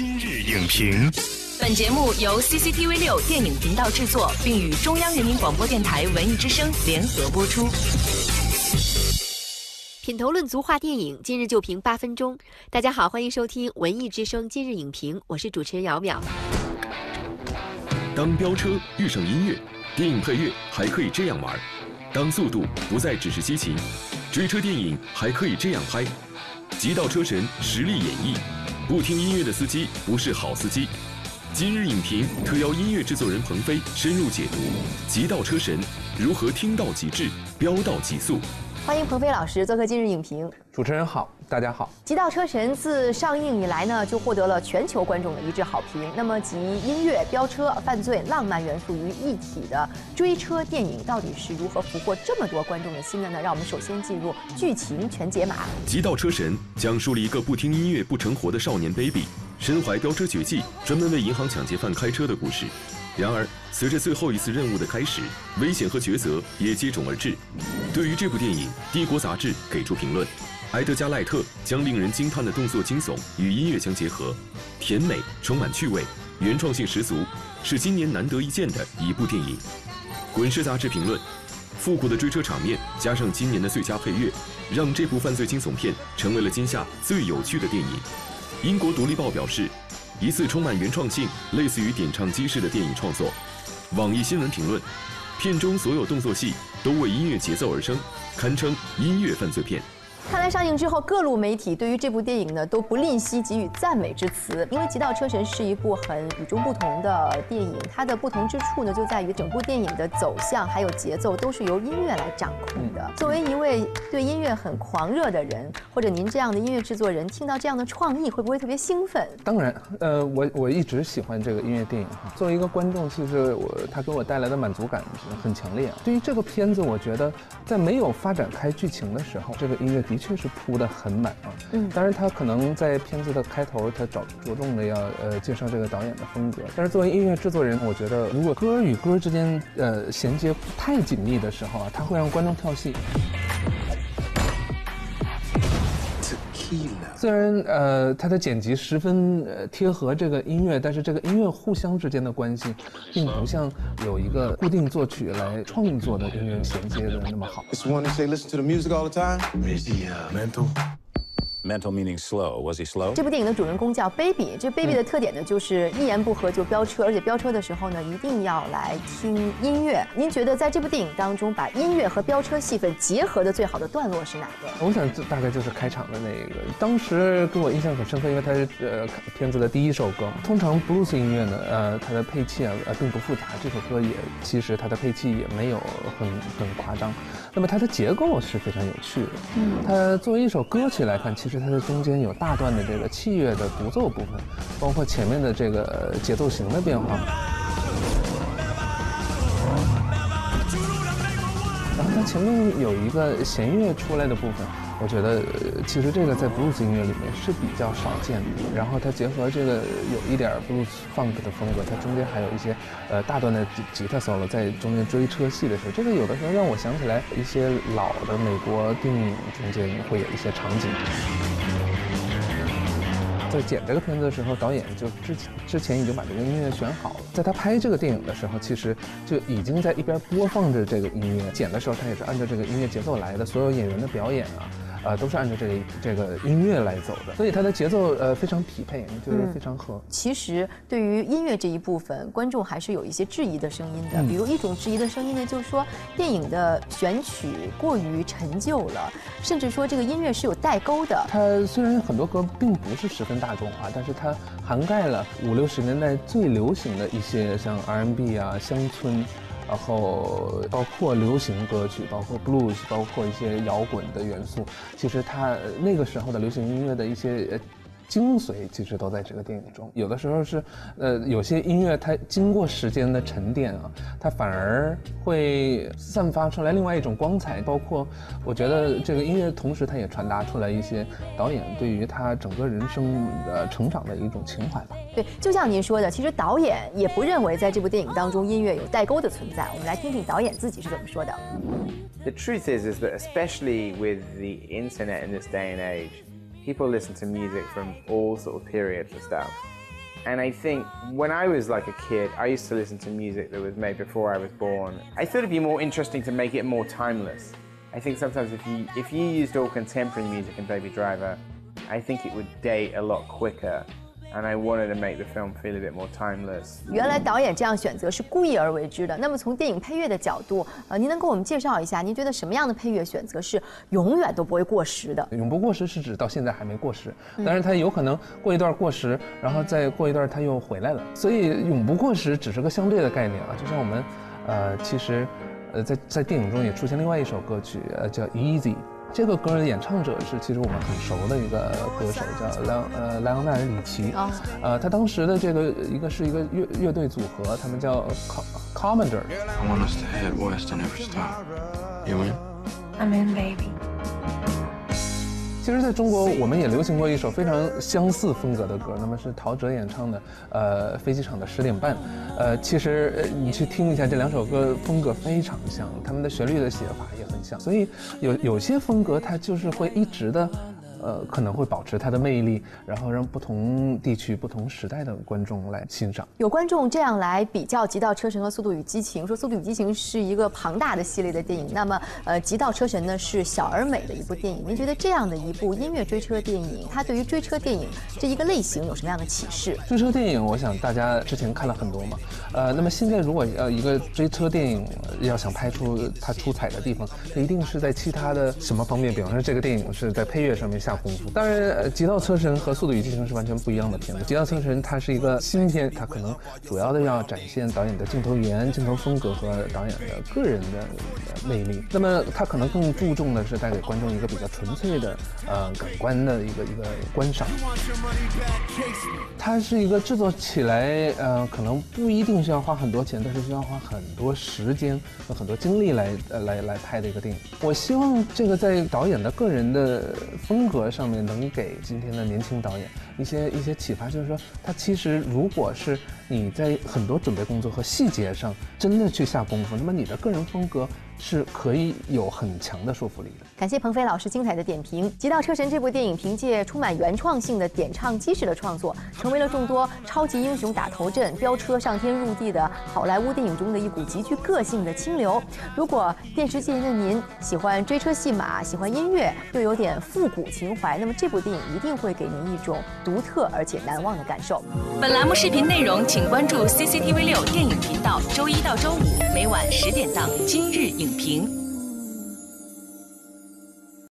今日影评，本节目由 CCTV 六电影频道制作，并与中央人民广播电台文艺之声联合播出。品头论足话电影，今日就评八分钟。大家好，欢迎收听文艺之声今日影评，我是主持人姚淼。当飙车遇上音乐，电影配乐还可以这样玩；当速度不再只是激情，追车电影还可以这样拍。极道车神实力演绎，不听音乐的司机不是好司机。今日影评特邀音乐制作人鹏飞深入解读《极道车神》如何听到极致，飙到极速。欢迎鹏飞老师做客今日影评。主持人好，大家好。《极道车神》自上映以来呢，就获得了全球观众的一致好评。那么集音乐、飙车、犯罪、浪漫元素于一体的追车电影，到底是如何俘获这么多观众的心的呢？让我们首先进入剧情全解码。《极道车神》讲述了一个不听音乐不成活的少年 Baby，身怀飙车绝技，专门为银行抢劫犯开车的故事。然而，随着最后一次任务的开始，危险和抉择也接踵而至。对于这部电影，《帝国杂志》给出评论：埃德加·赖特将令人惊叹的动作惊悚与音乐相结合，甜美，充满趣味，原创性十足，是今年难得一见的一部电影。《滚石》杂志评论：复古的追车场面加上今年的最佳配乐，让这部犯罪惊悚片成为了今夏最有趣的电影。英国《独立报》表示。一次充满原创性、类似于点唱机式的电影创作。网易新闻评论：片中所有动作戏都为音乐节奏而生，堪称音乐犯罪片。看来上映之后，各路媒体对于这部电影呢都不吝惜给予赞美之词。因为《极道车神》是一部很与众不同的电影，它的不同之处呢就在于整部电影的走向还有节奏都是由音乐来掌控的。作为一位对音乐很狂热的人，或者您这样的音乐制作人，听到这样的创意会不会特别兴奋？当然，呃，我我一直喜欢这个音乐电影。作为一个观众，其实我它给我带来的满足感很强烈。对于这个片子，我觉得在没有发展开剧情的时候，这个音乐的。确实铺得很满啊，嗯，当然他可能在片子的开头，他着着重的要呃介绍这个导演的风格，但是作为音乐制作人，我觉得如果歌与歌之间呃衔接不太紧密的时候啊，他会让观众跳戏。虽然呃，它的剪辑十分呃贴合这个音乐，但是这个音乐互相之间的关系，并不像有一个固定作曲来创作的音乐衔接的那么好。Mental meaning slow. Was he slow? 这部电影的主人公叫 Baby。这 Baby 的特点呢，就是一言不合就飙车，而且飙车的时候呢，一定要来听音乐。您觉得在这部电影当中，把音乐和飙车戏份结合的最好的段落是哪个？我想这大概就是开场的那个。当时给我印象很深刻，因为它是呃片子的第一首歌。通常 blues 音乐呢，呃，它的配器啊，呃，并不复杂。这首歌也其实它的配器也没有很很夸张。那么它的结构是非常有趣的。嗯，它作为一首歌曲来看，其实它的中间有大段的这个器乐的独奏部分，包括前面的这个节奏型的变化。然后它前面有一个弦乐出来的部分。我觉得其实这个在 blues 音乐里面是比较少见的。然后它结合这个有一点 blues funk 的风格，它中间还有一些呃大段的吉他 solo，在中间追车戏的时候，这个有的时候让我想起来一些老的美国电影中间会有一些场景。在剪这个片子的时候，导演就之前之前已经把这个音乐选好了。在他拍这个电影的时候，其实就已经在一边播放着这个音乐。剪的时候，他也是按照这个音乐节奏来的。所有演员的表演啊。呃，都是按照这个这个音乐来走的，所以它的节奏呃非常匹配，就是非常合。其实对于音乐这一部分，观众还是有一些质疑的声音的。比如一种质疑的声音呢，就是说电影的选曲过于陈旧了，甚至说这个音乐是有代沟的。它虽然很多歌并不是十分大众啊，但是它涵盖了五六十年代最流行的一些像 R&B 啊、乡村。然后包括流行歌曲，包括 blues，包括一些摇滚的元素。其实它那个时候的流行音乐的一些。精髓其实都在这个电影中，有的时候是，呃，有些音乐它经过时间的沉淀啊，它反而会散发出来另外一种光彩。包括我觉得这个音乐同时它也传达出来一些导演对于他整个人生呃成长的一种情怀吧。对，就像您说的，其实导演也不认为在这部电影当中音乐有代沟的存在。我们来听听导演自己是怎么说的。The truth is, is that especially with the internet in this day and age. People listen to music from all sort of periods of stuff. And I think when I was like a kid, I used to listen to music that was made before I was born. I thought it'd be more interesting to make it more timeless. I think sometimes if you if you used all contemporary music in Baby Driver, I think it would date a lot quicker. And I wanted to make the film feel a bit more timeless. 原来导演这样选择是故意而为之的。那么从电影配乐的角度，呃，您能给我们介绍一下，您觉得什么样的配乐选择是永远都不会过时的？永不过时是指到现在还没过时，但是它有可能过一段过时，然后再过一段它又回来了。所以永不过时只是个相对的概念啊，就像我们，呃，其实，呃，在在电影中也出现另外一首歌曲，呃，叫 Easy。这个歌的演唱者是其实我们很熟的一个歌手，叫莱呃莱昂纳尔里奇。啊，呃，他当时的这个一个是一个乐乐队组合，他们叫 Commander。I want us to head west and never stop. You in? I'm in, baby. 其实，在中国，我们也流行过一首非常相似风格的歌，那么是陶喆演唱的，呃，《飞机场的十点半》。呃，其实你去听一下这两首歌，风格非常像，他们的旋律的写法也很像，所以有有些风格它就是会一直的。呃，可能会保持它的魅力，然后让不同地区、不同时代的观众来欣赏。有观众这样来比较《极道车神》和《速度与激情》，说《速度与激情》是一个庞大的系列的电影，那么呃，《极道车神》呢是小而美的一部电影。您觉得这样的一部音乐追车电影，它对于追车电影这一个类型有什么样的启示？追车电影，我想大家之前看了很多嘛，呃，那么现在如果呃一个追车电影要想拍出它出彩的地方，它一定是在其他的什么方面？比方说这个电影是在配乐上面下功夫。当然，《极道车神》和《速度与激情》是完全不一样的片子。《极道车神》它是一个新片，它可能主要的要展现导演的镜头语言、镜头风格和导演的个人的魅力。那么，它可能更注重的是带给观众一个比较纯粹的呃感官的一个一个观赏。它是一个制作起来呃可能不一定需要花很多钱，但是需要花很多时间和很多精力来呃来来拍的一个电影。我希望这个在导演的个人的风格上面。能给今天的年轻导演一些一些启发，就是说，他其实如果是你在很多准备工作和细节上真的去下功夫，那么你的个人风格。是可以有很强的说服力的。感谢鹏飞老师精彩的点评。《极道车神》这部电影凭借充满原创性的点唱机式的创作，成为了众多超级英雄打头阵、飙车上天入地的好莱坞电影中的一股极具个性的清流。如果电视界的您喜欢追车戏码、喜欢音乐，又有点复古情怀，那么这部电影一定会给您一种独特而且难忘的感受。本栏目视频内容，请关注 CCTV 六电影频道，周一到周五每晚十点档《今日影》。评。